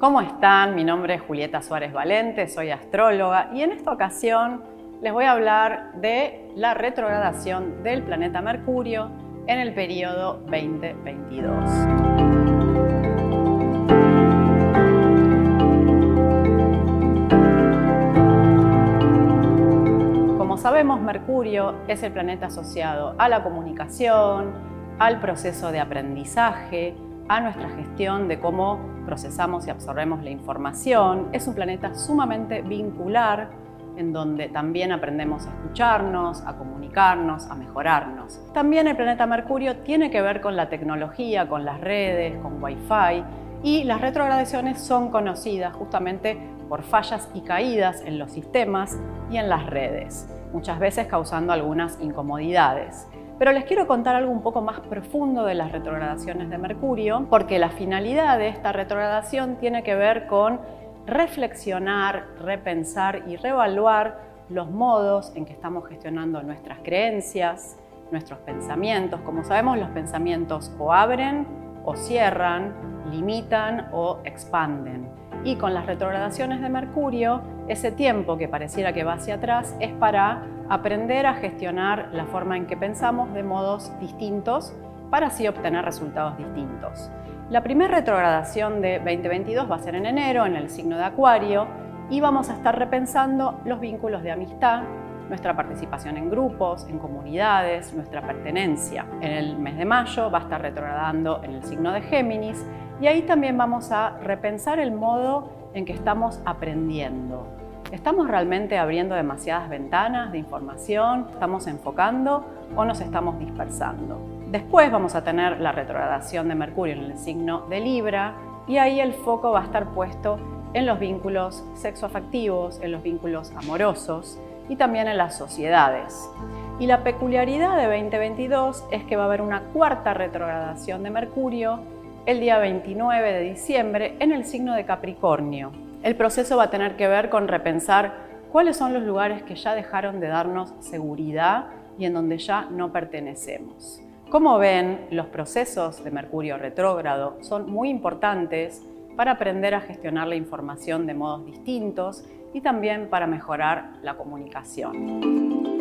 ¿Cómo están? Mi nombre es Julieta Suárez Valente, soy astróloga y en esta ocasión les voy a hablar de la retrogradación del planeta Mercurio en el periodo 2022. Como sabemos, Mercurio es el planeta asociado a la comunicación, al proceso de aprendizaje, a nuestra gestión de cómo procesamos y absorbemos la información. Es un planeta sumamente vincular en donde también aprendemos a escucharnos, a comunicarnos, a mejorarnos. También el planeta Mercurio tiene que ver con la tecnología, con las redes, con Wi-Fi y las retrogradaciones son conocidas justamente por fallas y caídas en los sistemas y en las redes, muchas veces causando algunas incomodidades. Pero les quiero contar algo un poco más profundo de las retrogradaciones de Mercurio, porque la finalidad de esta retrogradación tiene que ver con reflexionar, repensar y reevaluar los modos en que estamos gestionando nuestras creencias, nuestros pensamientos. Como sabemos, los pensamientos o abren o cierran, limitan o expanden. Y con las retrogradaciones de Mercurio, ese tiempo que pareciera que va hacia atrás es para aprender a gestionar la forma en que pensamos de modos distintos para así obtener resultados distintos. La primera retrogradación de 2022 va a ser en enero, en el signo de Acuario, y vamos a estar repensando los vínculos de amistad, nuestra participación en grupos, en comunidades, nuestra pertenencia. En el mes de mayo va a estar retrogradando en el signo de Géminis y ahí también vamos a repensar el modo en que estamos aprendiendo. ¿Estamos realmente abriendo demasiadas ventanas de información? ¿Estamos enfocando o nos estamos dispersando? Después vamos a tener la retrogradación de Mercurio en el signo de Libra y ahí el foco va a estar puesto en los vínculos sexoafectivos, en los vínculos amorosos y también en las sociedades. Y la peculiaridad de 2022 es que va a haber una cuarta retrogradación de Mercurio el día 29 de diciembre en el signo de Capricornio. El proceso va a tener que ver con repensar cuáles son los lugares que ya dejaron de darnos seguridad y en donde ya no pertenecemos. Como ven, los procesos de Mercurio retrógrado son muy importantes para aprender a gestionar la información de modos distintos y también para mejorar la comunicación.